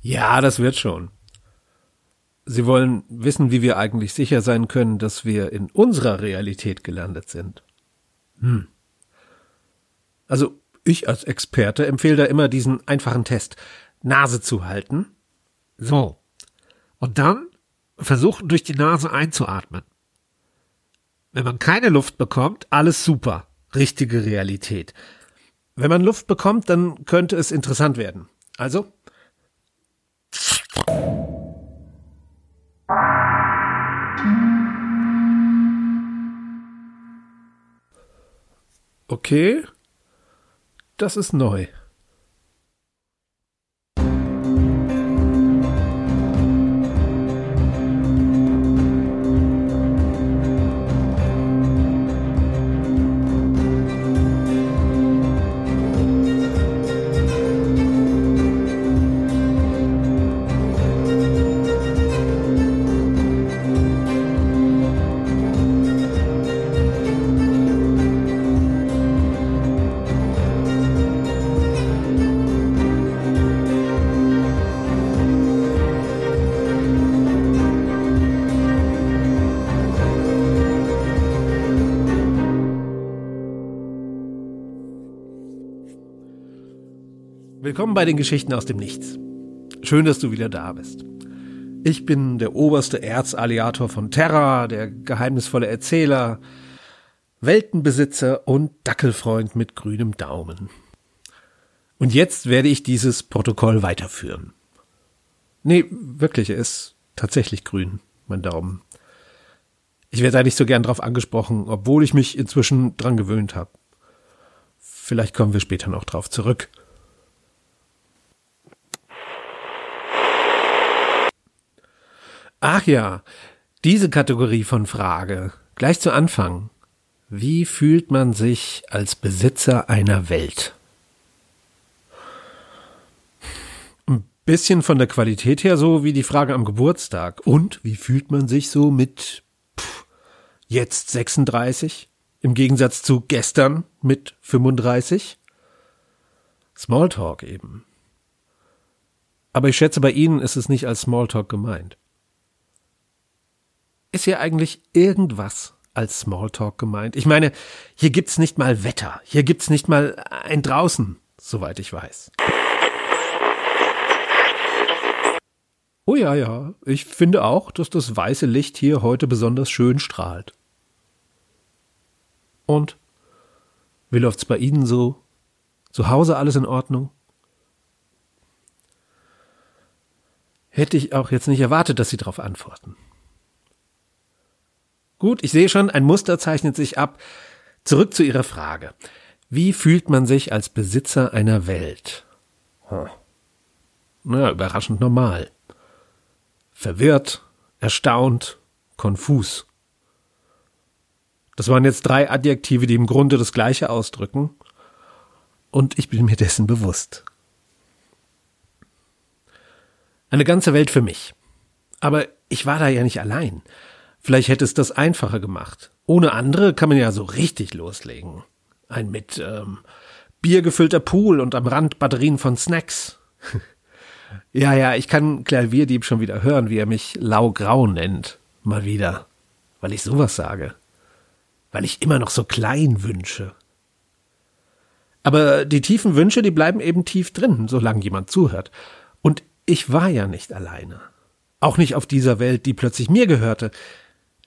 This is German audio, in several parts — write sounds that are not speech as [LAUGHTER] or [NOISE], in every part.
Ja, das wird schon. Sie wollen wissen, wie wir eigentlich sicher sein können, dass wir in unserer Realität gelandet sind. Hm. Also, ich als Experte empfehle da immer diesen einfachen Test. Nase zu halten. So. Und dann versuchen durch die Nase einzuatmen. Wenn man keine Luft bekommt, alles super. Richtige Realität. Wenn man Luft bekommt, dann könnte es interessant werden. Also, Okay, das ist neu. Willkommen bei den Geschichten aus dem Nichts. Schön, dass du wieder da bist. Ich bin der oberste Erzalliator von Terra, der geheimnisvolle Erzähler, Weltenbesitzer und Dackelfreund mit grünem Daumen. Und jetzt werde ich dieses Protokoll weiterführen. Nee, wirklich, er ist tatsächlich grün, mein Daumen. Ich werde da nicht so gern drauf angesprochen, obwohl ich mich inzwischen dran gewöhnt habe. Vielleicht kommen wir später noch drauf zurück. Ach ja, diese Kategorie von Frage. Gleich zu Anfang. Wie fühlt man sich als Besitzer einer Welt? Ein bisschen von der Qualität her so wie die Frage am Geburtstag. Und wie fühlt man sich so mit pff, jetzt 36 im Gegensatz zu gestern mit 35? Smalltalk eben. Aber ich schätze, bei Ihnen ist es nicht als Smalltalk gemeint. Ist hier eigentlich irgendwas als Smalltalk gemeint? Ich meine, hier gibt's nicht mal Wetter, hier gibt's nicht mal ein draußen, soweit ich weiß. Oh ja, ja, ich finde auch, dass das weiße Licht hier heute besonders schön strahlt. Und? Wie läuft's bei Ihnen so? Zu Hause alles in Ordnung? Hätte ich auch jetzt nicht erwartet, dass Sie darauf antworten. Gut, ich sehe schon, ein Muster zeichnet sich ab. Zurück zu Ihrer Frage. Wie fühlt man sich als Besitzer einer Welt? Hm. Na, überraschend normal. Verwirrt, erstaunt, konfus. Das waren jetzt drei Adjektive, die im Grunde das Gleiche ausdrücken. Und ich bin mir dessen bewusst. Eine ganze Welt für mich. Aber ich war da ja nicht allein. Vielleicht hätte es das einfacher gemacht. Ohne andere kann man ja so richtig loslegen. Ein mit ähm, Bier gefüllter Pool und am Rand Batterien von Snacks. [LAUGHS] ja, ja, ich kann Klavierdieb schon wieder hören, wie er mich laugrau nennt. Mal wieder. Weil ich sowas sage. Weil ich immer noch so klein wünsche. Aber die tiefen Wünsche, die bleiben eben tief drin, solange jemand zuhört. Und ich war ja nicht alleine. Auch nicht auf dieser Welt, die plötzlich mir gehörte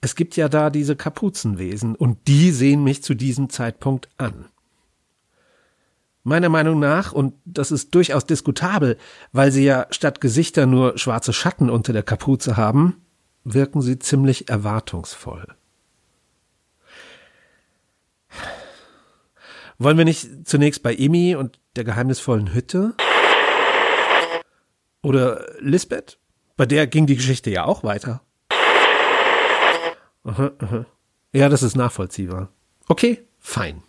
es gibt ja da diese Kapuzenwesen und die sehen mich zu diesem Zeitpunkt an. Meiner Meinung nach, und das ist durchaus diskutabel, weil sie ja statt Gesichter nur schwarze Schatten unter der Kapuze haben, wirken sie ziemlich erwartungsvoll. Wollen wir nicht zunächst bei Emi und der geheimnisvollen Hütte? Oder Lisbeth? Bei der ging die Geschichte ja auch weiter. Aha, aha. Ja, das ist nachvollziehbar. Okay, fein.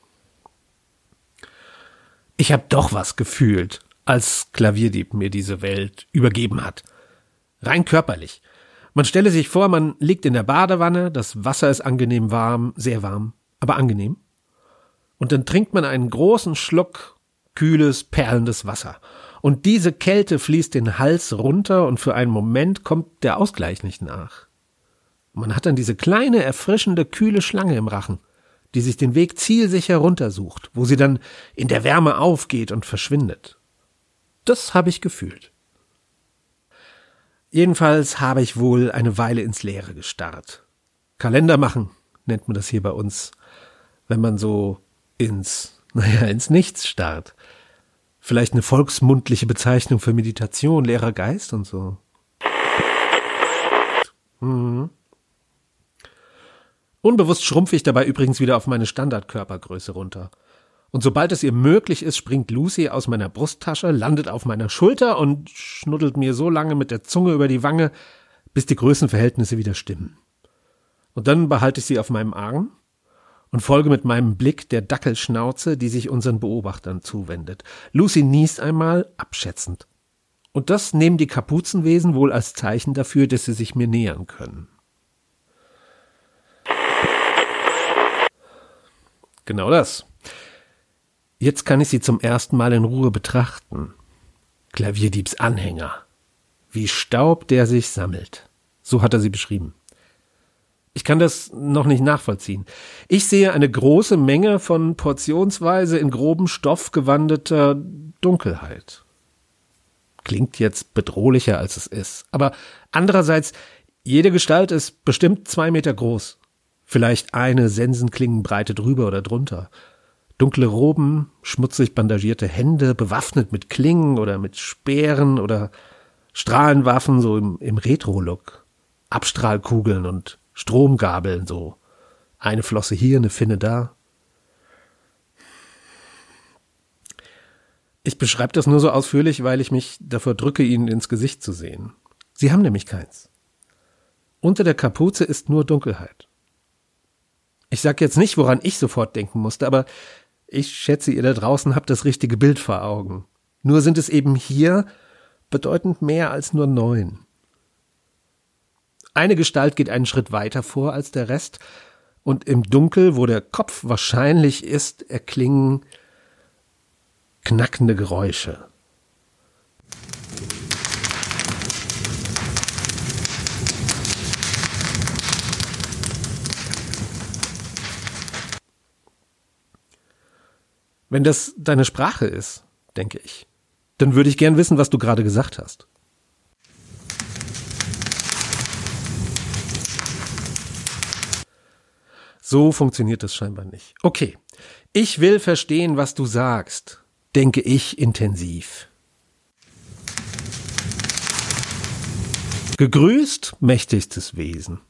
Ich habe doch was gefühlt, als Klavierdieb mir diese Welt übergeben hat. Rein körperlich. Man stelle sich vor, man liegt in der Badewanne, das Wasser ist angenehm warm, sehr warm. aber angenehm. Und dann trinkt man einen großen Schluck kühles, perlendes Wasser. Und diese Kälte fließt den Hals runter und für einen Moment kommt der Ausgleich nicht nach. Man hat dann diese kleine, erfrischende, kühle Schlange im Rachen, die sich den Weg zielsicher runtersucht, wo sie dann in der Wärme aufgeht und verschwindet. Das habe ich gefühlt. Jedenfalls habe ich wohl eine Weile ins Leere gestarrt. Kalender machen nennt man das hier bei uns, wenn man so ins, [LAUGHS] naja, ins Nichts starrt. Vielleicht eine volksmundliche Bezeichnung für Meditation, leerer Geist und so. Mhm. Unbewusst schrumpfe ich dabei übrigens wieder auf meine Standardkörpergröße runter. Und sobald es ihr möglich ist, springt Lucy aus meiner Brusttasche, landet auf meiner Schulter und schnuddelt mir so lange mit der Zunge über die Wange, bis die Größenverhältnisse wieder stimmen. Und dann behalte ich sie auf meinem Arm und folge mit meinem Blick der Dackelschnauze, die sich unseren Beobachtern zuwendet. Lucy niest einmal abschätzend. Und das nehmen die Kapuzenwesen wohl als Zeichen dafür, dass sie sich mir nähern können. Genau das. Jetzt kann ich sie zum ersten Mal in Ruhe betrachten. Klavierdiebs Anhänger. Wie Staub, der sich sammelt. So hat er sie beschrieben. Ich kann das noch nicht nachvollziehen. Ich sehe eine große Menge von portionsweise in groben Stoff gewandeter Dunkelheit. Klingt jetzt bedrohlicher, als es ist. Aber andererseits, jede Gestalt ist bestimmt zwei Meter groß. Vielleicht eine Sensenklingenbreite drüber oder drunter. Dunkle Roben, schmutzig bandagierte Hände, bewaffnet mit Klingen oder mit Speeren oder Strahlenwaffen, so im, im Retro-Look. Abstrahlkugeln und Stromgabeln, so. Eine Flosse hier, eine Finne da. Ich beschreibe das nur so ausführlich, weil ich mich davor drücke, ihnen ins Gesicht zu sehen. Sie haben nämlich keins. Unter der Kapuze ist nur Dunkelheit. Ich sag jetzt nicht, woran ich sofort denken musste, aber ich schätze, ihr da draußen habt das richtige Bild vor Augen. Nur sind es eben hier bedeutend mehr als nur neun. Eine Gestalt geht einen Schritt weiter vor als der Rest, und im Dunkel, wo der Kopf wahrscheinlich ist, erklingen knackende Geräusche. Wenn das deine Sprache ist, denke ich, dann würde ich gern wissen, was du gerade gesagt hast. So funktioniert es scheinbar nicht. Okay, ich will verstehen, was du sagst, denke ich intensiv. Gegrüßt, mächtigstes Wesen,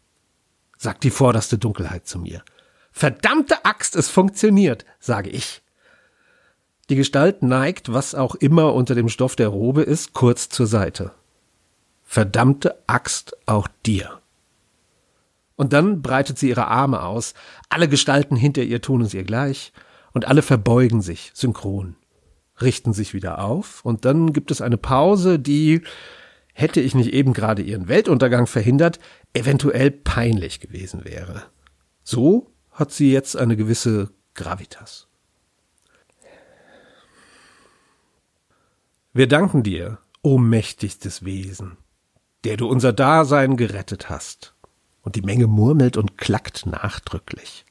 sagt die vorderste Dunkelheit zu mir. Verdammte Axt, es funktioniert, sage ich. Die Gestalt neigt, was auch immer unter dem Stoff der Robe ist, kurz zur Seite. Verdammte Axt auch dir. Und dann breitet sie ihre Arme aus, alle Gestalten hinter ihr tun es ihr gleich, und alle verbeugen sich synchron, richten sich wieder auf, und dann gibt es eine Pause, die, hätte ich nicht eben gerade ihren Weltuntergang verhindert, eventuell peinlich gewesen wäre. So hat sie jetzt eine gewisse Gravitas. Wir danken dir, o mächtigstes Wesen, der du unser Dasein gerettet hast. Und die Menge murmelt und klackt nachdrücklich.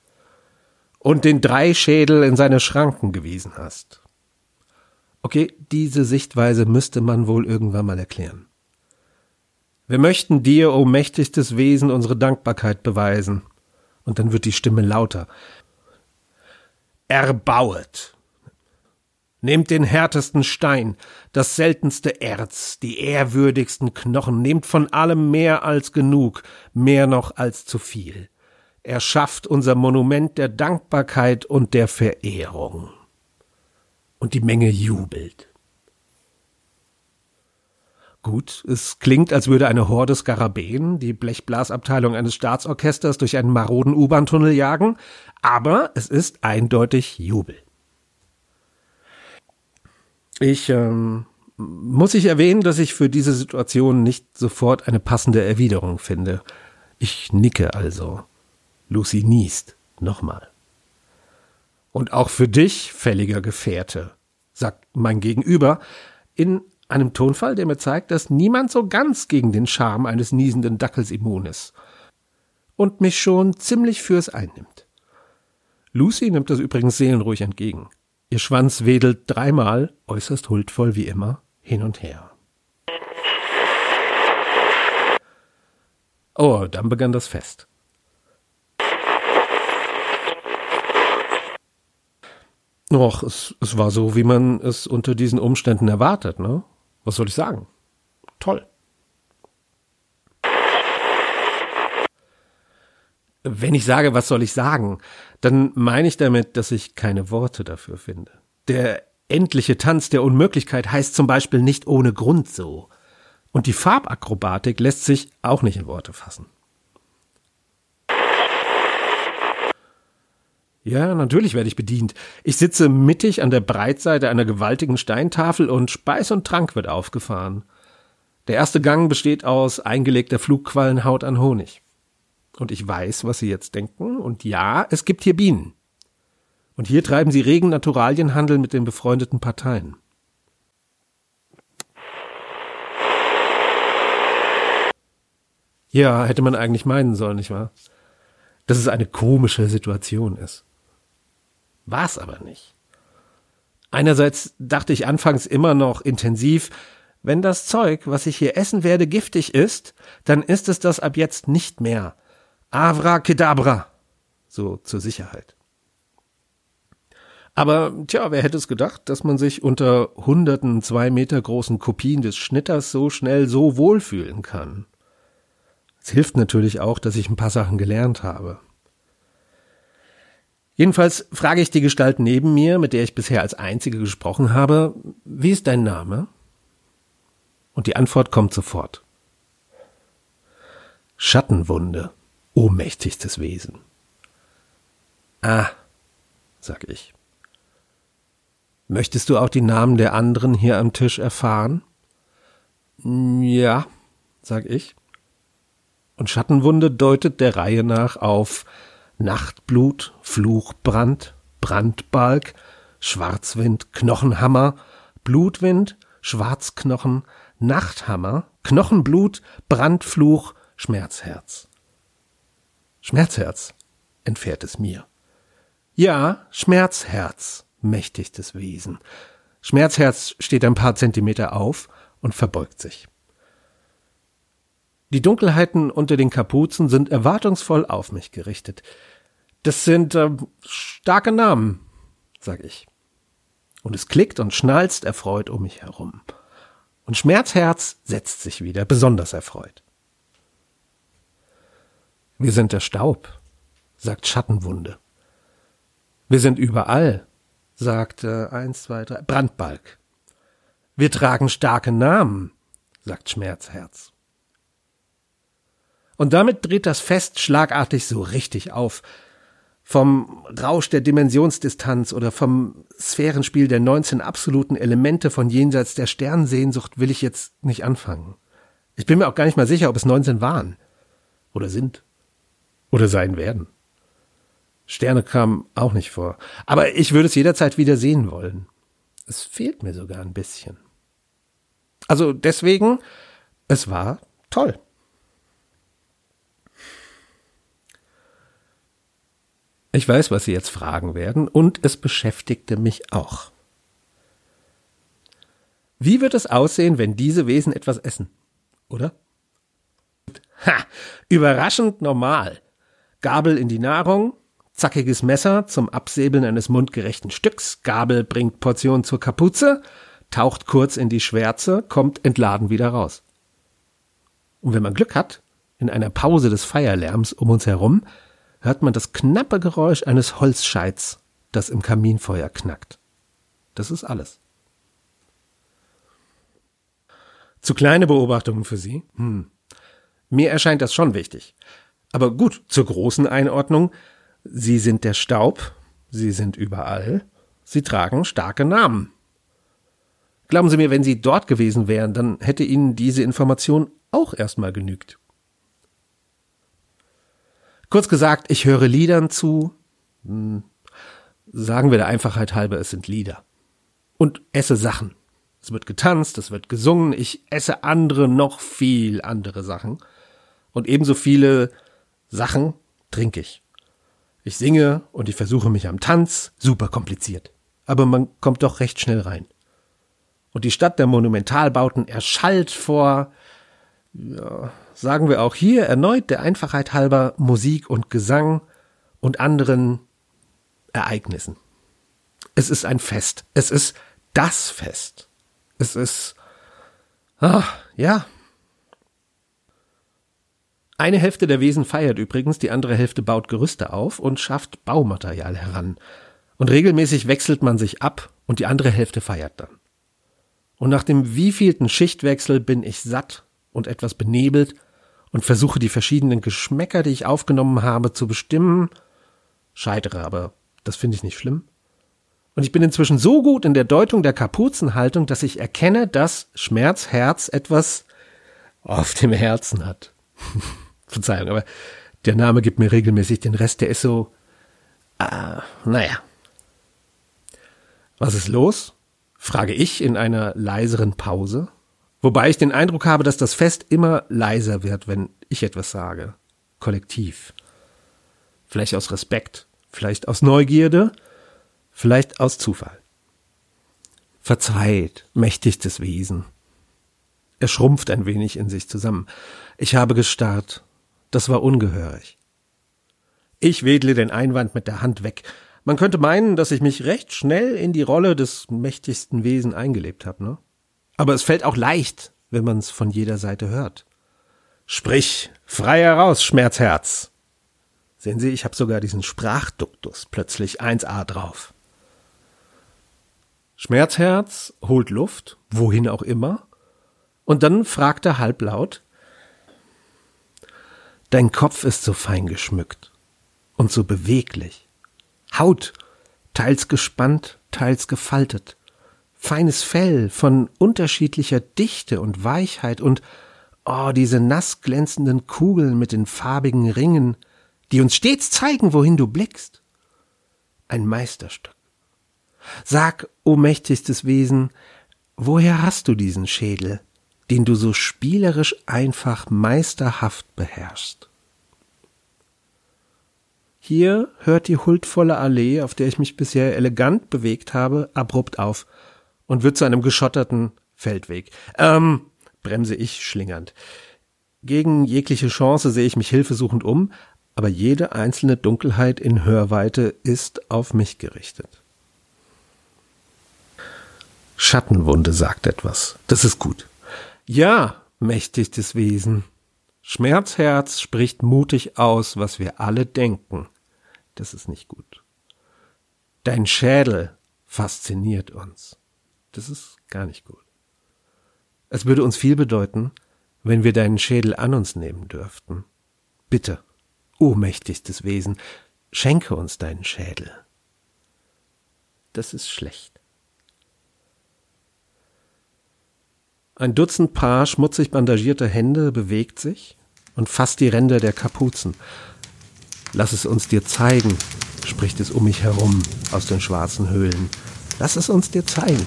Und den Dreischädel in seine Schranken gewiesen hast. Okay, diese Sichtweise müsste man wohl irgendwann mal erklären. Wir möchten dir, o mächtigstes Wesen, unsere Dankbarkeit beweisen. Und dann wird die Stimme lauter. Erbauet Nehmt den härtesten Stein, das seltenste Erz, die ehrwürdigsten Knochen, nehmt von allem mehr als genug, mehr noch als zu viel. Erschafft unser Monument der Dankbarkeit und der Verehrung. Und die Menge jubelt. Gut, es klingt, als würde eine Horde Skarabäen die Blechblasabteilung eines Staatsorchesters durch einen maroden U-Bahn-Tunnel jagen, aber es ist eindeutig Jubel. Ich ähm, muss ich erwähnen, dass ich für diese Situation nicht sofort eine passende Erwiderung finde. Ich nicke also. Lucy niest. Nochmal. Und auch für dich, fälliger Gefährte, sagt mein Gegenüber, in einem Tonfall, der mir zeigt, dass niemand so ganz gegen den Charme eines niesenden Dackels immun ist. Und mich schon ziemlich fürs einnimmt. Lucy nimmt das übrigens seelenruhig entgegen. Ihr Schwanz wedelt dreimal, äußerst huldvoll wie immer, hin und her. Oh, dann begann das Fest. Och, es, es war so, wie man es unter diesen Umständen erwartet, ne? Was soll ich sagen? Toll. Wenn ich sage, was soll ich sagen, dann meine ich damit, dass ich keine Worte dafür finde. Der endliche Tanz der Unmöglichkeit heißt zum Beispiel nicht ohne Grund so. Und die Farbakrobatik lässt sich auch nicht in Worte fassen. Ja, natürlich werde ich bedient. Ich sitze mittig an der Breitseite einer gewaltigen Steintafel und Speis und Trank wird aufgefahren. Der erste Gang besteht aus eingelegter Flugquallenhaut an Honig. Und ich weiß, was Sie jetzt denken. Und ja, es gibt hier Bienen. Und hier treiben sie regen Naturalienhandel mit den befreundeten Parteien. Ja, hätte man eigentlich meinen sollen, nicht wahr? Dass es eine komische Situation ist. War's aber nicht. Einerseits dachte ich anfangs immer noch intensiv, wenn das Zeug, was ich hier essen werde, giftig ist, dann ist es das ab jetzt nicht mehr. Avra Kedabra. So zur Sicherheit. Aber tja, wer hätte es gedacht, dass man sich unter hunderten zwei Meter großen Kopien des Schnitters so schnell so wohlfühlen kann. Es hilft natürlich auch, dass ich ein paar Sachen gelernt habe. Jedenfalls frage ich die Gestalt neben mir, mit der ich bisher als einzige gesprochen habe, wie ist dein Name? Und die Antwort kommt sofort. Schattenwunde, ohnmächtigstes Wesen. Ah, sag ich. Möchtest du auch die Namen der anderen hier am Tisch erfahren? Ja, sag ich. Und Schattenwunde deutet der Reihe nach auf Nachtblut, Fluchbrand, Brandbalg, Schwarzwind, Knochenhammer, Blutwind, Schwarzknochen, Nachthammer, Knochenblut, Brandfluch, Schmerzherz. Schmerzherz, entfährt es mir. Ja, Schmerzherz, mächtigstes Wesen. Schmerzherz steht ein paar Zentimeter auf und verbeugt sich. Die Dunkelheiten unter den Kapuzen sind erwartungsvoll auf mich gerichtet. Das sind äh, starke Namen, sag ich. Und es klickt und schnalzt erfreut um mich herum. Und Schmerzherz setzt sich wieder, besonders erfreut. Wir sind der Staub, sagt Schattenwunde. Wir sind überall, sagt äh, eins, zwei, drei, Brandbalg. Wir tragen starke Namen, sagt Schmerzherz. Und damit dreht das Fest schlagartig so richtig auf. Vom Rausch der Dimensionsdistanz oder vom Sphärenspiel der 19 absoluten Elemente von jenseits der Sternsehnsucht will ich jetzt nicht anfangen. Ich bin mir auch gar nicht mal sicher, ob es 19 waren. Oder sind. Oder sein werden. Sterne kamen auch nicht vor. Aber ich würde es jederzeit wieder sehen wollen. Es fehlt mir sogar ein bisschen. Also deswegen, es war toll. Ich weiß, was Sie jetzt fragen werden, und es beschäftigte mich auch. Wie wird es aussehen, wenn diese Wesen etwas essen? Oder? Ha! Überraschend normal. Gabel in die Nahrung, zackiges Messer zum Absäbeln eines mundgerechten Stücks, Gabel bringt Portion zur Kapuze, taucht kurz in die Schwärze, kommt entladen wieder raus. Und wenn man Glück hat, in einer Pause des Feierlärms um uns herum, hört man das knappe Geräusch eines Holzscheits, das im Kaminfeuer knackt. Das ist alles. Zu kleine Beobachtungen für Sie? Hm. Mir erscheint das schon wichtig. Aber gut, zur großen Einordnung. Sie sind der Staub, Sie sind überall, Sie tragen starke Namen. Glauben Sie mir, wenn Sie dort gewesen wären, dann hätte Ihnen diese Information auch erstmal genügt. Kurz gesagt, ich höre Liedern zu, hm, sagen wir der Einfachheit halber, es sind Lieder. Und esse Sachen. Es wird getanzt, es wird gesungen, ich esse andere, noch viel andere Sachen. Und ebenso viele Sachen trinke ich. Ich singe und ich versuche mich am Tanz, super kompliziert. Aber man kommt doch recht schnell rein. Und die Stadt der Monumentalbauten erschallt vor, ja, sagen wir auch hier erneut der Einfachheit halber Musik und Gesang und anderen Ereignissen. Es ist ein Fest. Es ist das Fest. Es ist, ah, ja. Eine Hälfte der Wesen feiert übrigens, die andere Hälfte baut Gerüste auf und schafft Baumaterial heran. Und regelmäßig wechselt man sich ab und die andere Hälfte feiert dann. Und nach dem wievielten Schichtwechsel bin ich satt und etwas benebelt und versuche die verschiedenen Geschmäcker, die ich aufgenommen habe, zu bestimmen, scheitere aber das finde ich nicht schlimm. Und ich bin inzwischen so gut in der Deutung der Kapuzenhaltung, dass ich erkenne, dass Schmerzherz etwas auf dem Herzen hat. [LAUGHS] Verzeihung, aber der Name gibt mir regelmäßig den Rest, der ist so, äh, naja. Was ist los? frage ich in einer leiseren Pause, wobei ich den Eindruck habe, dass das Fest immer leiser wird, wenn ich etwas sage. Kollektiv. Vielleicht aus Respekt. Vielleicht aus Neugierde, vielleicht aus Zufall. Verzeiht, mächtigstes Wesen. Er schrumpft ein wenig in sich zusammen. Ich habe gestarrt. Das war ungehörig. Ich wedle den Einwand mit der Hand weg. Man könnte meinen, dass ich mich recht schnell in die Rolle des mächtigsten Wesen eingelebt habe, ne? Aber es fällt auch leicht, wenn man's von jeder Seite hört. Sprich, frei heraus, Schmerzherz. Sehen Sie, ich habe sogar diesen Sprachduktus plötzlich 1a drauf. Schmerzherz holt Luft, wohin auch immer, und dann fragt er halblaut, Dein Kopf ist so fein geschmückt und so beweglich. Haut, teils gespannt, teils gefaltet. Feines Fell von unterschiedlicher Dichte und Weichheit und, oh, diese nass glänzenden Kugeln mit den farbigen Ringen, die uns stets zeigen, wohin du blickst. Ein Meisterstück. Sag, o mächtigstes Wesen, woher hast du diesen Schädel, den du so spielerisch einfach meisterhaft beherrschst? Hier hört die huldvolle Allee, auf der ich mich bisher elegant bewegt habe, abrupt auf und wird zu einem geschotterten Feldweg. Ähm, bremse ich schlingernd. Gegen jegliche Chance sehe ich mich hilfesuchend um, aber jede einzelne Dunkelheit in Hörweite ist auf mich gerichtet. Schattenwunde sagt etwas. Das ist gut. Ja, mächtigstes Wesen. Schmerzherz spricht mutig aus, was wir alle denken. Das ist nicht gut. Dein Schädel fasziniert uns. Das ist gar nicht gut. Es würde uns viel bedeuten, wenn wir deinen Schädel an uns nehmen dürften. Bitte. O mächtigstes Wesen, schenke uns deinen Schädel. Das ist schlecht. Ein Dutzend Paar schmutzig bandagierter Hände bewegt sich und fasst die Ränder der Kapuzen. Lass es uns dir zeigen, spricht es um mich herum aus den schwarzen Höhlen. Lass es uns dir zeigen.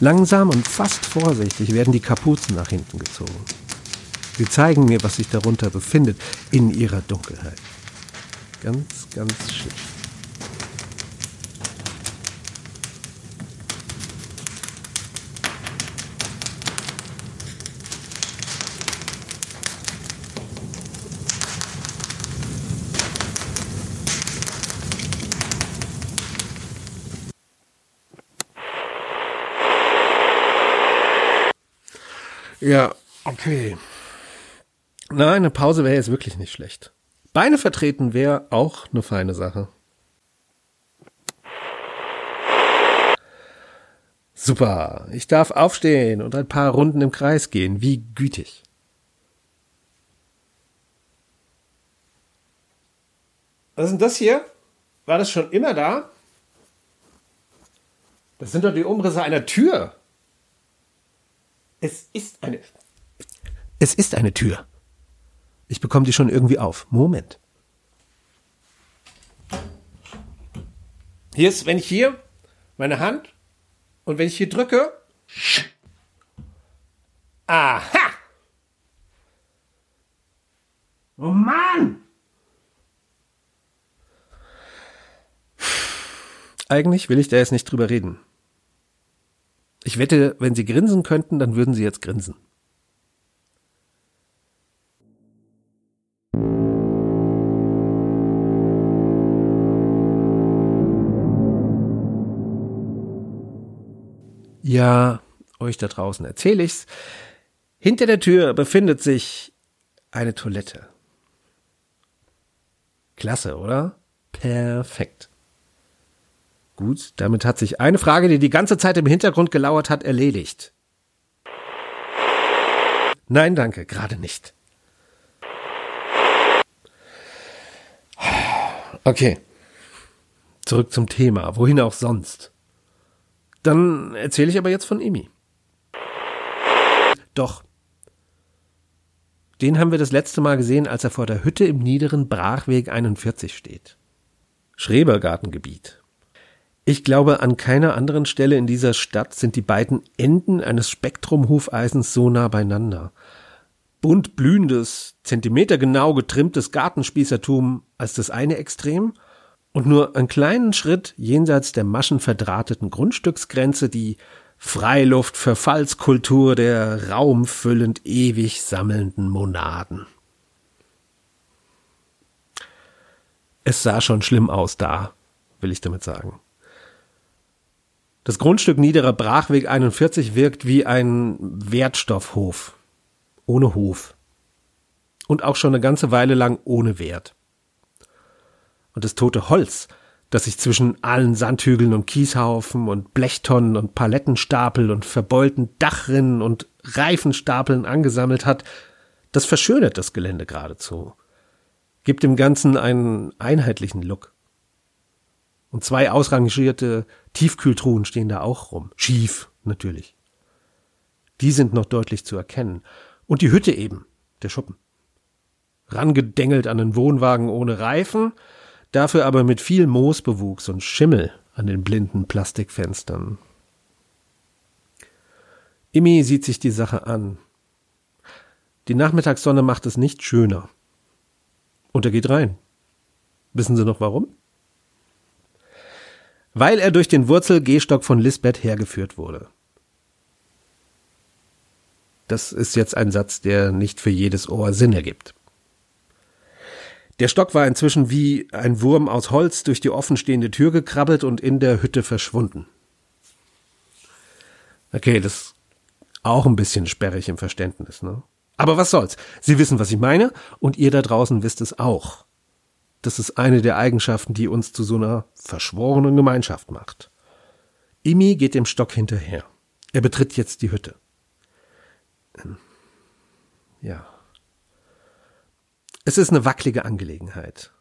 Langsam und fast vorsichtig werden die Kapuzen nach hinten gezogen. Sie zeigen mir, was sich darunter befindet, in ihrer Dunkelheit. Ganz, ganz schlicht. Ja, okay. Nein, eine Pause wäre jetzt wirklich nicht schlecht. Beine vertreten wäre auch eine feine Sache. Super, ich darf aufstehen und ein paar Runden im Kreis gehen. Wie gütig. Was ist denn das hier? War das schon immer da? Das sind doch die Umrisse einer Tür. Es ist eine. Es ist eine Tür. Ich bekomme die schon irgendwie auf. Moment. Hier ist, wenn ich hier meine Hand und wenn ich hier drücke. Aha! Oh Mann! Eigentlich will ich da jetzt nicht drüber reden. Ich wette, wenn Sie grinsen könnten, dann würden Sie jetzt grinsen. Ja, euch da draußen erzähle ich's. Hinter der Tür befindet sich eine Toilette. Klasse, oder? Perfekt. Gut, damit hat sich eine Frage, die die ganze Zeit im Hintergrund gelauert hat, erledigt. Nein, danke, gerade nicht. Okay. Zurück zum Thema. Wohin auch sonst? Dann erzähle ich aber jetzt von Imi. Doch. Den haben wir das letzte Mal gesehen, als er vor der Hütte im niederen Brachweg 41 steht. Schrebergartengebiet. Ich glaube, an keiner anderen Stelle in dieser Stadt sind die beiden Enden eines Spektrumhufeisens so nah beieinander. Bunt blühendes, zentimetergenau getrimmtes Gartenspießertum als das eine Extrem und nur einen kleinen Schritt jenseits der maschenverdrahteten Grundstücksgrenze die Freiluftverfallskultur der raumfüllend ewig sammelnden Monaden. Es sah schon schlimm aus da, will ich damit sagen. Das Grundstück Niederer Brachweg 41 wirkt wie ein Wertstoffhof. Ohne Hof. Und auch schon eine ganze Weile lang ohne Wert und das tote Holz, das sich zwischen allen Sandhügeln und Kieshaufen und Blechtonnen und Palettenstapel und verbeulten Dachrinnen und Reifenstapeln angesammelt hat, das verschönert das Gelände geradezu, gibt dem Ganzen einen einheitlichen Look. Und zwei ausrangierte Tiefkühltruhen stehen da auch rum. Schief, natürlich. Die sind noch deutlich zu erkennen. Und die Hütte eben, der Schuppen. Rangedengelt an den Wohnwagen ohne Reifen, dafür aber mit viel Moosbewuchs und Schimmel an den blinden Plastikfenstern. Immi sieht sich die Sache an. Die Nachmittagssonne macht es nicht schöner. Und er geht rein. Wissen Sie noch warum? Weil er durch den Wurzelgehstock von Lisbeth hergeführt wurde. Das ist jetzt ein Satz, der nicht für jedes Ohr Sinn ergibt. Der Stock war inzwischen wie ein Wurm aus Holz durch die offenstehende Tür gekrabbelt und in der Hütte verschwunden. Okay, das ist auch ein bisschen sperrig im Verständnis, ne? Aber was soll's? Sie wissen, was ich meine, und ihr da draußen wisst es auch. Das ist eine der Eigenschaften, die uns zu so einer verschworenen Gemeinschaft macht. Imi geht dem Stock hinterher. Er betritt jetzt die Hütte. Ja. Es ist eine wackelige Angelegenheit.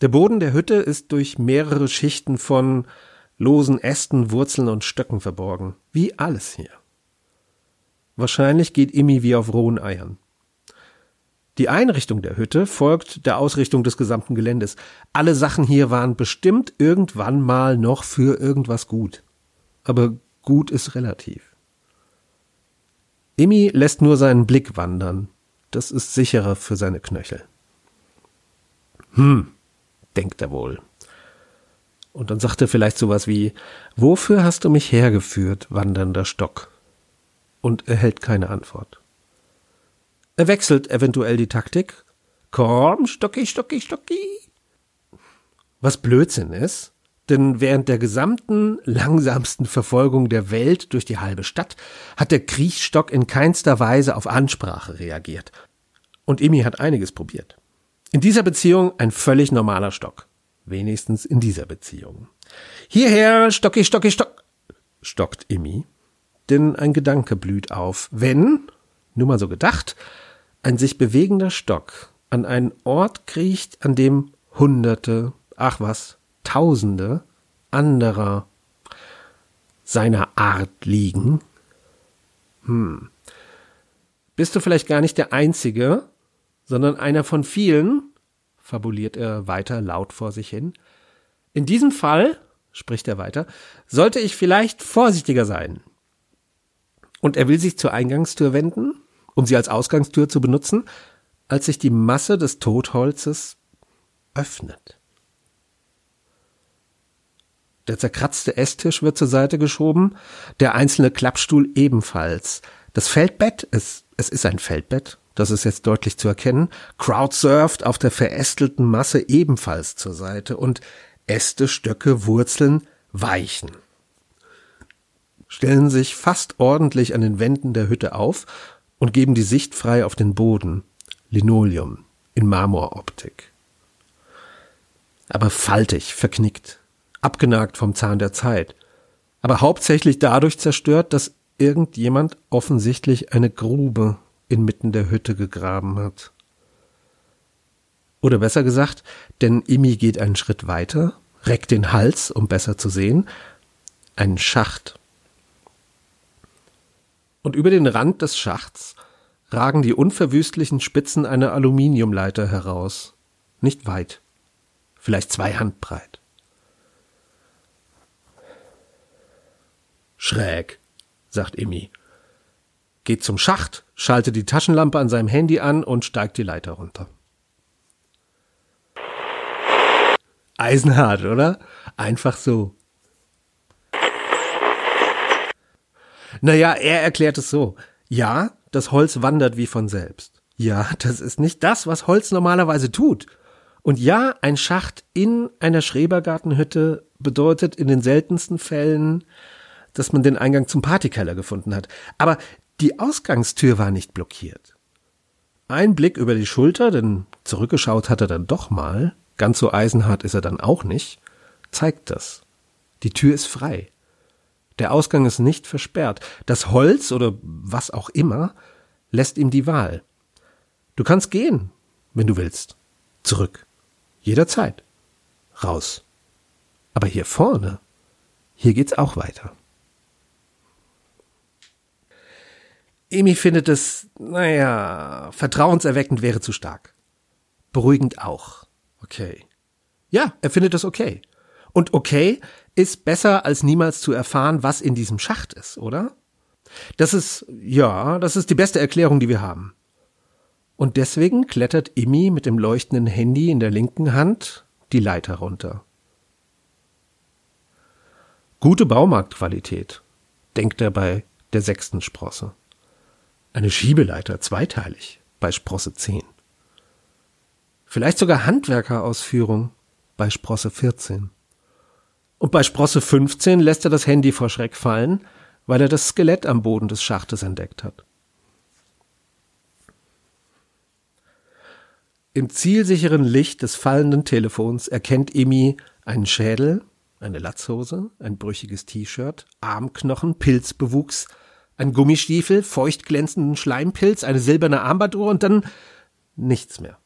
Der Boden der Hütte ist durch mehrere Schichten von losen Ästen, Wurzeln und Stöcken verborgen. Wie alles hier. Wahrscheinlich geht Imi wie auf rohen Eiern. Die Einrichtung der Hütte folgt der Ausrichtung des gesamten Geländes. Alle Sachen hier waren bestimmt irgendwann mal noch für irgendwas gut. Aber gut ist relativ. Imi lässt nur seinen Blick wandern, das ist sicherer für seine Knöchel. Hm, denkt er wohl. Und dann sagt er vielleicht sowas wie, wofür hast du mich hergeführt, wandernder Stock? Und erhält keine Antwort. Er wechselt eventuell die Taktik. Komm, Stocki, Stocki, Stocki. Was Blödsinn ist, denn während der gesamten langsamsten Verfolgung der Welt durch die halbe Stadt hat der Kriechstock in keinster Weise auf Ansprache reagiert und Emi hat einiges probiert. In dieser Beziehung ein völlig normaler Stock. Wenigstens in dieser Beziehung. Hierher, Stocki, Stocki, Stock, stockt Emi. Denn ein Gedanke blüht auf. Wenn, nur mal so gedacht, ein sich bewegender Stock an einen Ort kriecht, an dem Hunderte, ach was, Tausende anderer seiner Art liegen. Hm. Bist du vielleicht gar nicht der Einzige, sondern einer von vielen, fabuliert er weiter laut vor sich hin. In diesem Fall spricht er weiter, sollte ich vielleicht vorsichtiger sein. Und er will sich zur Eingangstür wenden, um sie als Ausgangstür zu benutzen, als sich die Masse des Totholzes öffnet. Der zerkratzte Esstisch wird zur Seite geschoben, der einzelne Klappstuhl ebenfalls. Das Feldbett, es, es ist ein Feldbett, das ist jetzt deutlich zu erkennen, crowdsurft auf der verästelten Masse ebenfalls zur Seite und Äste, Stöcke, Wurzeln weichen. Stellen sich fast ordentlich an den Wänden der Hütte auf und geben die Sicht frei auf den Boden. Linoleum in Marmoroptik. Aber faltig, verknickt, abgenagt vom Zahn der Zeit, aber hauptsächlich dadurch zerstört, dass irgendjemand offensichtlich eine Grube inmitten der Hütte gegraben hat. Oder besser gesagt, denn Imi geht einen Schritt weiter, reckt den Hals, um besser zu sehen, einen Schacht. Und über den Rand des Schachts ragen die unverwüstlichen Spitzen einer Aluminiumleiter heraus. Nicht weit, vielleicht zwei Handbreit. Schräg, sagt Emmy. Geht zum Schacht, schaltet die Taschenlampe an seinem Handy an und steigt die Leiter runter. Eisenhart, oder? Einfach so. Naja, er erklärt es so. Ja, das Holz wandert wie von selbst. Ja, das ist nicht das, was Holz normalerweise tut. Und ja, ein Schacht in einer Schrebergartenhütte bedeutet in den seltensten Fällen, dass man den Eingang zum Partykeller gefunden hat. Aber die Ausgangstür war nicht blockiert. Ein Blick über die Schulter, denn zurückgeschaut hat er dann doch mal, ganz so eisenhart ist er dann auch nicht, zeigt das. Die Tür ist frei. Der Ausgang ist nicht versperrt. Das Holz oder was auch immer lässt ihm die Wahl. Du kannst gehen, wenn du willst. Zurück. Jederzeit. Raus. Aber hier vorne, hier geht's auch weiter. Emi findet es, naja, vertrauenserweckend wäre zu stark. Beruhigend auch. Okay. Ja, er findet es okay. Und okay ist besser als niemals zu erfahren, was in diesem Schacht ist, oder? Das ist, ja, das ist die beste Erklärung, die wir haben. Und deswegen klettert Immi mit dem leuchtenden Handy in der linken Hand die Leiter runter. Gute Baumarktqualität, denkt er bei der sechsten Sprosse. Eine Schiebeleiter, zweiteilig, bei Sprosse 10. Vielleicht sogar Handwerkerausführung bei Sprosse 14. Und bei Sprosse 15 lässt er das Handy vor Schreck fallen, weil er das Skelett am Boden des Schachtes entdeckt hat. Im zielsicheren Licht des fallenden Telefons erkennt Emi einen Schädel, eine Latzhose, ein brüchiges T-Shirt, Armknochen, Pilzbewuchs, ein Gummistiefel, feucht glänzenden Schleimpilz, eine silberne Armbanduhr und dann nichts mehr.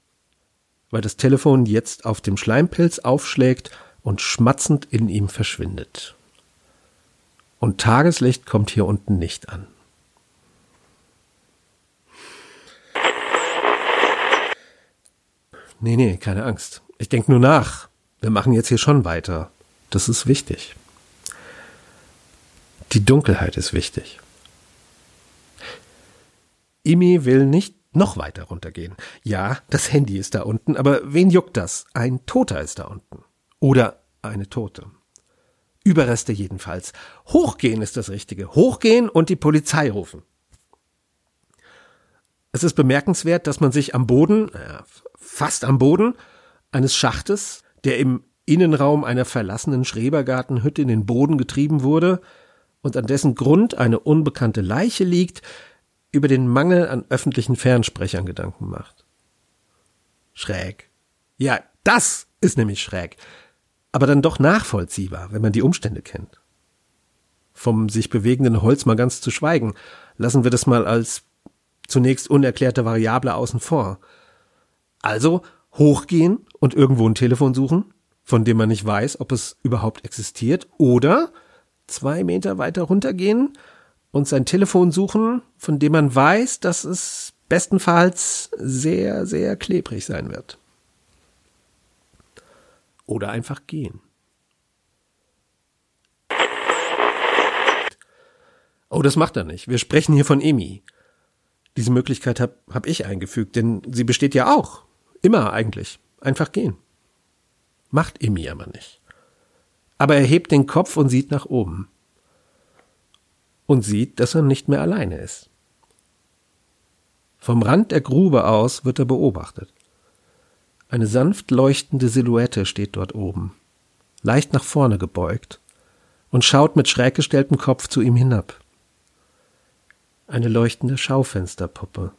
Weil das Telefon jetzt auf dem Schleimpilz aufschlägt und schmatzend in ihm verschwindet. Und Tageslicht kommt hier unten nicht an. Nee, nee, keine Angst. Ich denke nur nach. Wir machen jetzt hier schon weiter. Das ist wichtig. Die Dunkelheit ist wichtig. Imi will nicht noch weiter runtergehen. Ja, das Handy ist da unten, aber wen juckt das? Ein Toter ist da unten. Oder eine Tote. Überreste jedenfalls. Hochgehen ist das Richtige. Hochgehen und die Polizei rufen. Es ist bemerkenswert, dass man sich am Boden, äh, fast am Boden, eines Schachtes, der im Innenraum einer verlassenen Schrebergartenhütte in den Boden getrieben wurde und an dessen Grund eine unbekannte Leiche liegt, über den Mangel an öffentlichen Fernsprechern Gedanken macht. Schräg. Ja, das ist nämlich schräg aber dann doch nachvollziehbar, wenn man die Umstände kennt. Vom sich bewegenden Holz mal ganz zu schweigen, lassen wir das mal als zunächst unerklärte Variable außen vor. Also hochgehen und irgendwo ein Telefon suchen, von dem man nicht weiß, ob es überhaupt existiert, oder zwei Meter weiter runtergehen und sein Telefon suchen, von dem man weiß, dass es bestenfalls sehr, sehr klebrig sein wird oder einfach gehen. Oh, das macht er nicht. Wir sprechen hier von Emi. Diese Möglichkeit habe hab ich eingefügt, denn sie besteht ja auch. Immer eigentlich. Einfach gehen. Macht Emi aber nicht. Aber er hebt den Kopf und sieht nach oben. Und sieht, dass er nicht mehr alleine ist. Vom Rand der Grube aus wird er beobachtet. Eine sanft leuchtende Silhouette steht dort oben, leicht nach vorne gebeugt, und schaut mit schräg gestelltem Kopf zu ihm hinab. Eine leuchtende Schaufensterpuppe,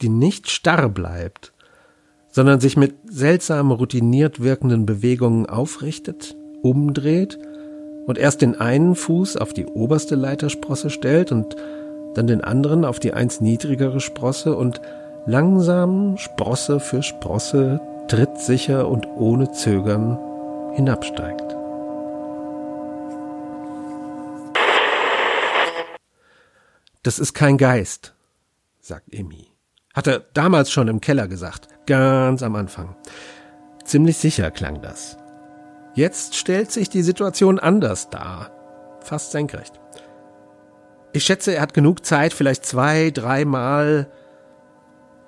die nicht starr bleibt, sondern sich mit seltsam routiniert wirkenden Bewegungen aufrichtet, umdreht und erst den einen Fuß auf die oberste Leitersprosse stellt und dann den anderen auf die eins niedrigere Sprosse und langsam Sprosse für Sprosse trittsicher und ohne Zögern hinabsteigt. Das ist kein Geist, sagt Emi. Hat er damals schon im Keller gesagt, ganz am Anfang. Ziemlich sicher klang das. Jetzt stellt sich die Situation anders dar. Fast senkrecht. Ich schätze, er hat genug Zeit, vielleicht zwei, dreimal.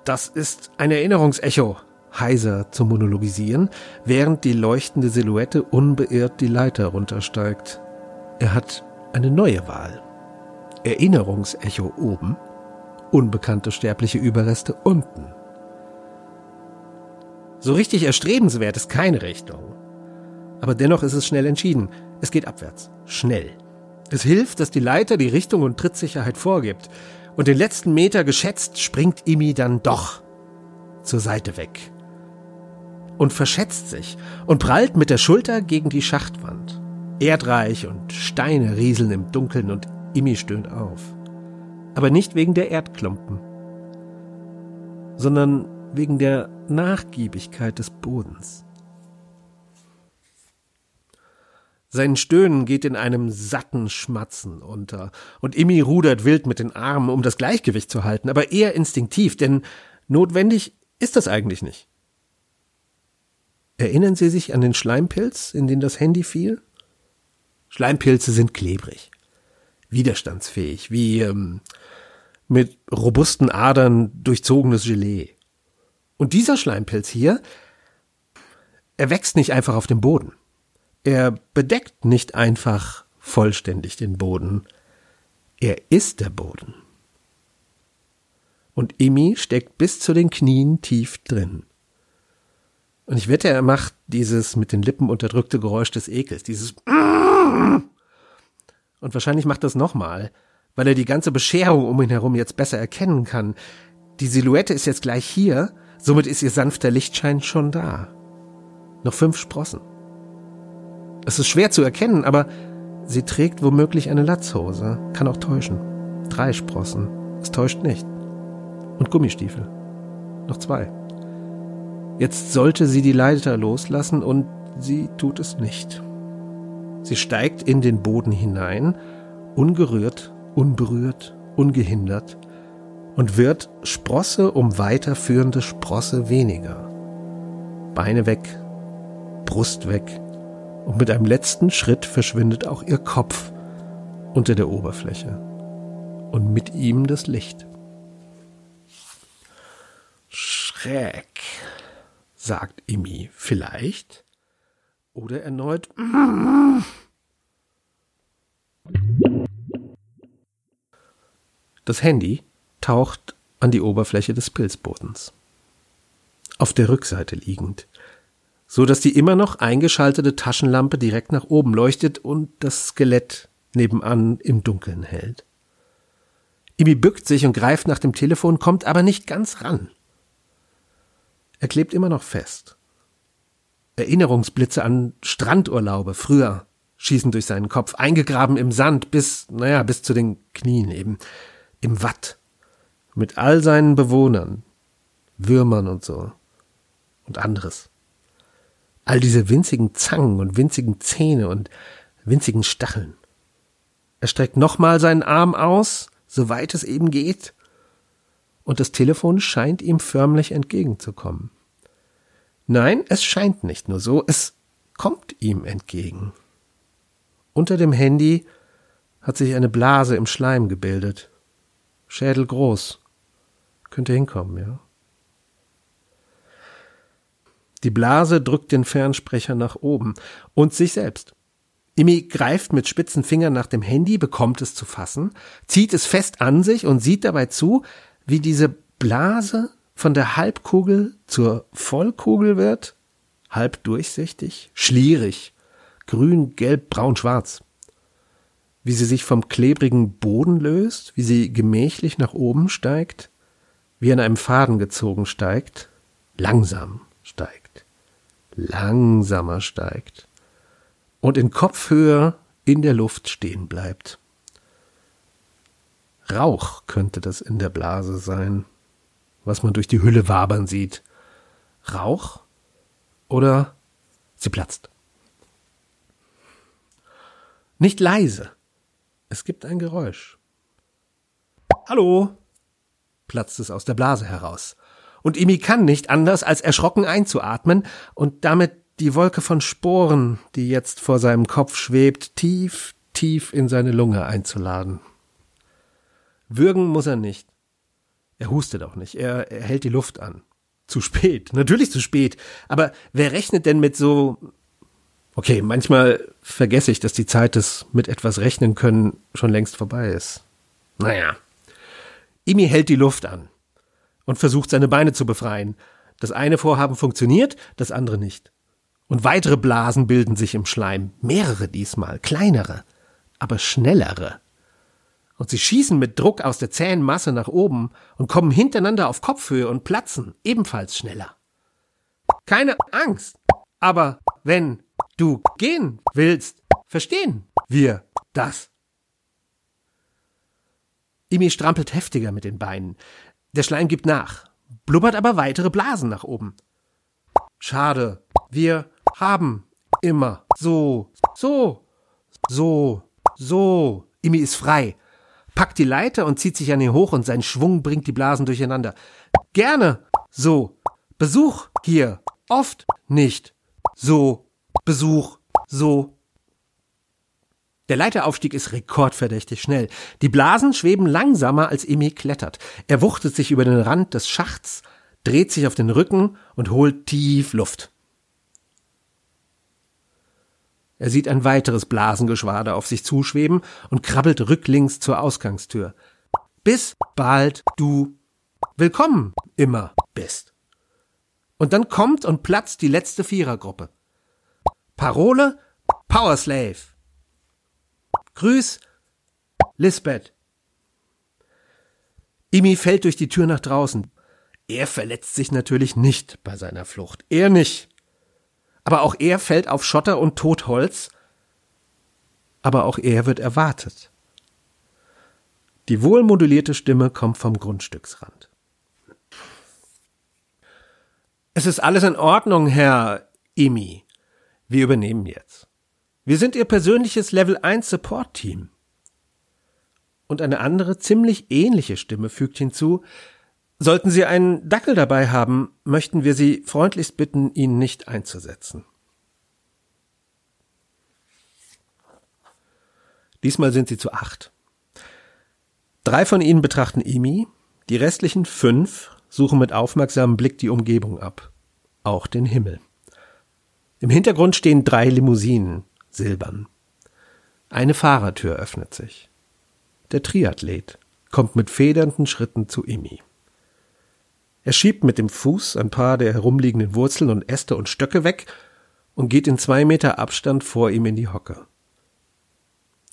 Das ist ein Erinnerungsecho, heiser zu monologisieren, während die leuchtende Silhouette unbeirrt die Leiter runtersteigt. Er hat eine neue Wahl. Erinnerungsecho oben, unbekannte sterbliche Überreste unten. So richtig erstrebenswert ist keine Richtung. Aber dennoch ist es schnell entschieden. Es geht abwärts. Schnell. Es hilft, dass die Leiter die Richtung und Trittsicherheit vorgibt. Und den letzten Meter geschätzt springt Imi dann doch zur Seite weg. Und verschätzt sich und prallt mit der Schulter gegen die Schachtwand. Erdreich und Steine rieseln im Dunkeln und Imi stöhnt auf. Aber nicht wegen der Erdklumpen, sondern wegen der Nachgiebigkeit des Bodens. Sein Stöhnen geht in einem satten Schmatzen unter, und Imi rudert wild mit den Armen, um das Gleichgewicht zu halten, aber eher instinktiv, denn notwendig ist das eigentlich nicht. Erinnern Sie sich an den Schleimpilz, in den das Handy fiel? Schleimpilze sind klebrig widerstandsfähig, wie ähm, mit robusten Adern durchzogenes Gelee. Und dieser Schleimpilz hier, er wächst nicht einfach auf dem Boden. Er bedeckt nicht einfach vollständig den Boden. Er ist der Boden. Und Imi steckt bis zu den Knien tief drin. Und ich wette, er macht dieses mit den Lippen unterdrückte Geräusch des Ekels, dieses [LAUGHS] und wahrscheinlich macht das nochmal, weil er die ganze Bescherung um ihn herum jetzt besser erkennen kann. Die Silhouette ist jetzt gleich hier, somit ist ihr sanfter Lichtschein schon da. Noch fünf Sprossen. Es ist schwer zu erkennen, aber sie trägt womöglich eine Latzhose. Kann auch täuschen. Drei Sprossen. Es täuscht nicht. Und Gummistiefel. Noch zwei. Jetzt sollte sie die Leiter loslassen und sie tut es nicht. Sie steigt in den Boden hinein, ungerührt, unberührt, ungehindert und wird Sprosse um weiterführende Sprosse weniger. Beine weg, Brust weg und mit einem letzten Schritt verschwindet auch ihr Kopf unter der Oberfläche und mit ihm das Licht. Schräg, sagt Imi vielleicht oder erneut. Das Handy taucht an die Oberfläche des Pilzbodens. Auf der Rückseite liegend, so dass die immer noch eingeschaltete Taschenlampe direkt nach oben leuchtet und das Skelett nebenan im Dunkeln hält. Ibi bückt sich und greift nach dem Telefon, kommt aber nicht ganz ran. Er klebt immer noch fest. Erinnerungsblitze an Strandurlaube früher schießen durch seinen Kopf, eingegraben im Sand bis, naja, bis zu den Knien eben, im Watt, mit all seinen Bewohnern, Würmern und so und anderes. All diese winzigen Zangen und winzigen Zähne und winzigen Stacheln. Er streckt nochmal seinen Arm aus, soweit es eben geht, und das Telefon scheint ihm förmlich entgegenzukommen. Nein, es scheint nicht nur so, es kommt ihm entgegen. Unter dem Handy hat sich eine Blase im Schleim gebildet. Schädel groß. Könnte hinkommen, ja. Die Blase drückt den Fernsprecher nach oben und sich selbst. Imi greift mit spitzen Fingern nach dem Handy, bekommt es zu fassen, zieht es fest an sich und sieht dabei zu, wie diese Blase von der Halbkugel zur Vollkugel wird, halb durchsichtig, schlierig, grün, gelb, braun, schwarz. Wie sie sich vom klebrigen Boden löst, wie sie gemächlich nach oben steigt, wie an einem Faden gezogen steigt, langsam steigt, langsamer steigt und in Kopfhöhe in der Luft stehen bleibt. Rauch könnte das in der Blase sein, was man durch die Hülle wabern sieht. Rauch oder sie platzt. Nicht leise. Es gibt ein Geräusch. Hallo, platzt es aus der Blase heraus. Und Imi kann nicht anders, als erschrocken einzuatmen und damit die Wolke von Sporen, die jetzt vor seinem Kopf schwebt, tief, tief in seine Lunge einzuladen. Würgen muss er nicht. Er hustet auch nicht. Er, er hält die Luft an. Zu spät. Natürlich zu spät. Aber wer rechnet denn mit so. Okay, manchmal vergesse ich, dass die Zeit des mit etwas rechnen können schon längst vorbei ist. Naja. Imi hält die Luft an und versucht seine Beine zu befreien. Das eine Vorhaben funktioniert, das andere nicht. Und weitere Blasen bilden sich im Schleim, mehrere diesmal, kleinere, aber schnellere. Und sie schießen mit Druck aus der zähen Masse nach oben und kommen hintereinander auf Kopfhöhe und platzen ebenfalls schneller. Keine Angst, aber wenn du gehen willst, verstehen wir das. Imi strampelt heftiger mit den Beinen. Der Schleim gibt nach, blubbert aber weitere Blasen nach oben. Schade, wir haben immer so, so, so, so. Imi ist frei, packt die Leiter und zieht sich an ihr hoch und sein Schwung bringt die Blasen durcheinander. Gerne so. Besuch hier. Oft nicht. So. Besuch. So. Der Leiteraufstieg ist rekordverdächtig schnell. Die Blasen schweben langsamer, als Emi klettert. Er wuchtet sich über den Rand des Schachts, dreht sich auf den Rücken und holt tief Luft. Er sieht ein weiteres Blasengeschwader auf sich zuschweben und krabbelt rücklings zur Ausgangstür. Bis bald du willkommen immer bist. Und dann kommt und platzt die letzte Vierergruppe. Parole Power Slave. Grüß Lisbeth. Imi fällt durch die Tür nach draußen. Er verletzt sich natürlich nicht bei seiner Flucht. Er nicht aber auch er fällt auf Schotter und Totholz, aber auch er wird erwartet. Die wohlmodulierte Stimme kommt vom Grundstücksrand. Es ist alles in Ordnung, Herr Imi. Wir übernehmen jetzt. Wir sind Ihr persönliches Level 1 Support Team. Und eine andere, ziemlich ähnliche Stimme fügt hinzu, Sollten Sie einen Dackel dabei haben, möchten wir Sie freundlichst bitten, ihn nicht einzusetzen. Diesmal sind sie zu acht. Drei von ihnen betrachten Emi, die restlichen fünf suchen mit aufmerksamem Blick die Umgebung ab, auch den Himmel. Im Hintergrund stehen drei Limousinen, silbern. Eine Fahrertür öffnet sich. Der Triathlet kommt mit federnden Schritten zu Emi. Er schiebt mit dem Fuß ein paar der herumliegenden Wurzeln und Äste und Stöcke weg und geht in zwei Meter Abstand vor ihm in die Hocke.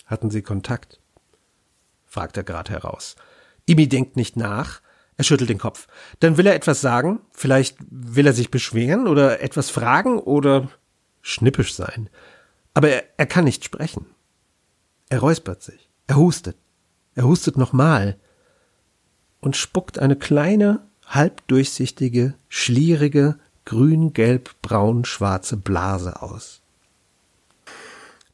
Hatten Sie Kontakt? fragt er grad heraus. Imi denkt nicht nach, er schüttelt den Kopf. Dann will er etwas sagen, vielleicht will er sich beschweren oder etwas fragen oder schnippisch sein. Aber er, er kann nicht sprechen. Er räuspert sich, er hustet, er hustet nochmal und spuckt eine kleine, halbdurchsichtige, schlierige, grün-gelb-braun-schwarze Blase aus.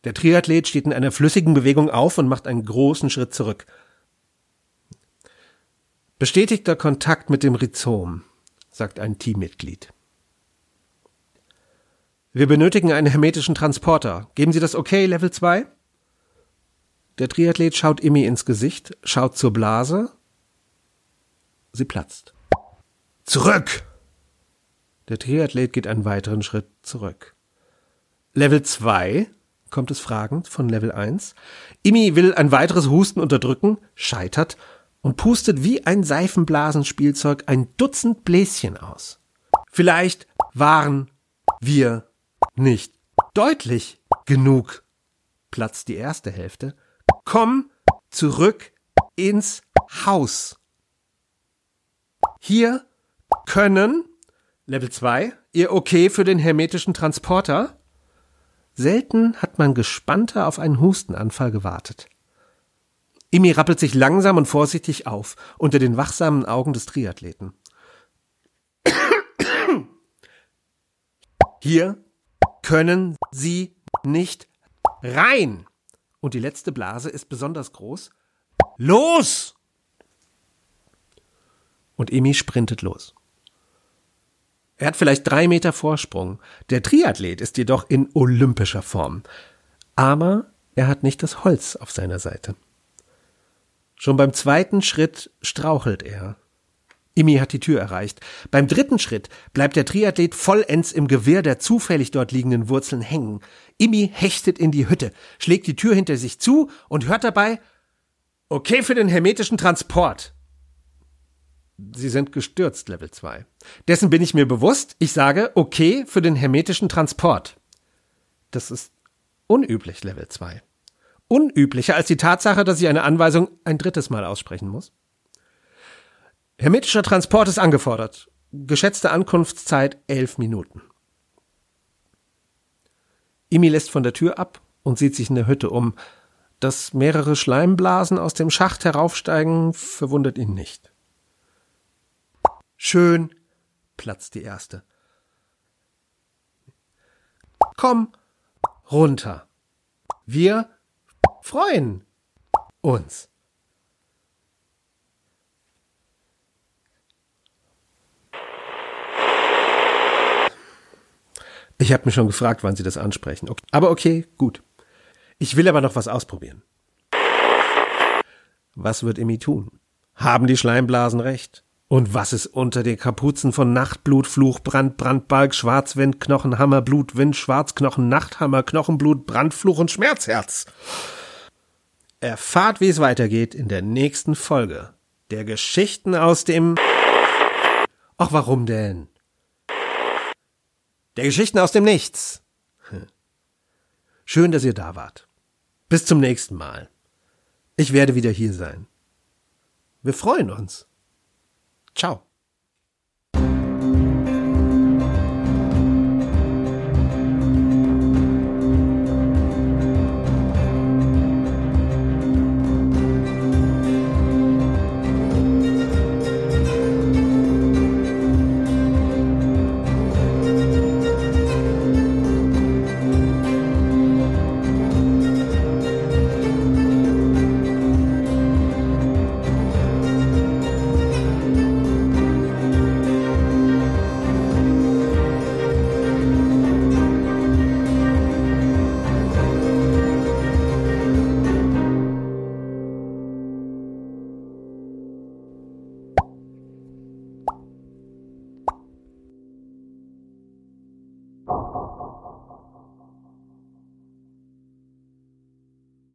Der Triathlet steht in einer flüssigen Bewegung auf und macht einen großen Schritt zurück. Bestätigter Kontakt mit dem Rhizom, sagt ein Teammitglied. Wir benötigen einen hermetischen Transporter. Geben Sie das okay, Level 2? Der Triathlet schaut Immi ins Gesicht, schaut zur Blase. Sie platzt. Zurück! Der Triathlet geht einen weiteren Schritt zurück. Level 2 kommt es fragend von Level 1. Imi will ein weiteres Husten unterdrücken, scheitert und pustet wie ein Seifenblasenspielzeug ein Dutzend Bläschen aus. Vielleicht waren wir nicht deutlich genug. Platzt die erste Hälfte. Komm zurück ins Haus. Hier können Level 2 ihr okay für den hermetischen Transporter? Selten hat man gespannter auf einen Hustenanfall gewartet. Imi rappelt sich langsam und vorsichtig auf, unter den wachsamen Augen des Triathleten. [COUGHS] Hier können Sie nicht rein. Und die letzte Blase ist besonders groß. Los! Und Emi sprintet los. Er hat vielleicht drei Meter Vorsprung. Der Triathlet ist jedoch in olympischer Form. Aber er hat nicht das Holz auf seiner Seite. Schon beim zweiten Schritt strauchelt er. Imi hat die Tür erreicht. Beim dritten Schritt bleibt der Triathlet vollends im Gewirr der zufällig dort liegenden Wurzeln hängen. Imi hechtet in die Hütte, schlägt die Tür hinter sich zu und hört dabei Okay für den hermetischen Transport. Sie sind gestürzt, Level 2. Dessen bin ich mir bewusst. Ich sage okay für den hermetischen Transport. Das ist unüblich, Level 2. Unüblicher als die Tatsache, dass ich eine Anweisung ein drittes Mal aussprechen muss. Hermetischer Transport ist angefordert. Geschätzte Ankunftszeit elf Minuten. Imi lässt von der Tür ab und sieht sich in der Hütte um. Dass mehrere Schleimblasen aus dem Schacht heraufsteigen, verwundert ihn nicht. Schön, platzt die erste. Komm runter. Wir freuen uns. Ich habe mich schon gefragt, wann Sie das ansprechen. Okay. Aber okay, gut. Ich will aber noch was ausprobieren. Was wird Emmy tun? Haben die Schleimblasen recht? Und was ist unter den Kapuzen von Nachtblut, Fluch, Brand, Brandbalg, Schwarzwind, Knochenhammer, Blutwind, Schwarzknochen, Nachthammer, Knochenblut, Brandfluch und Schmerzherz? Erfahrt, wie es weitergeht in der nächsten Folge der Geschichten aus dem. Ach, warum denn? Der Geschichten aus dem Nichts. [LAUGHS] Schön, dass ihr da wart. Bis zum nächsten Mal. Ich werde wieder hier sein. Wir freuen uns. Ciao.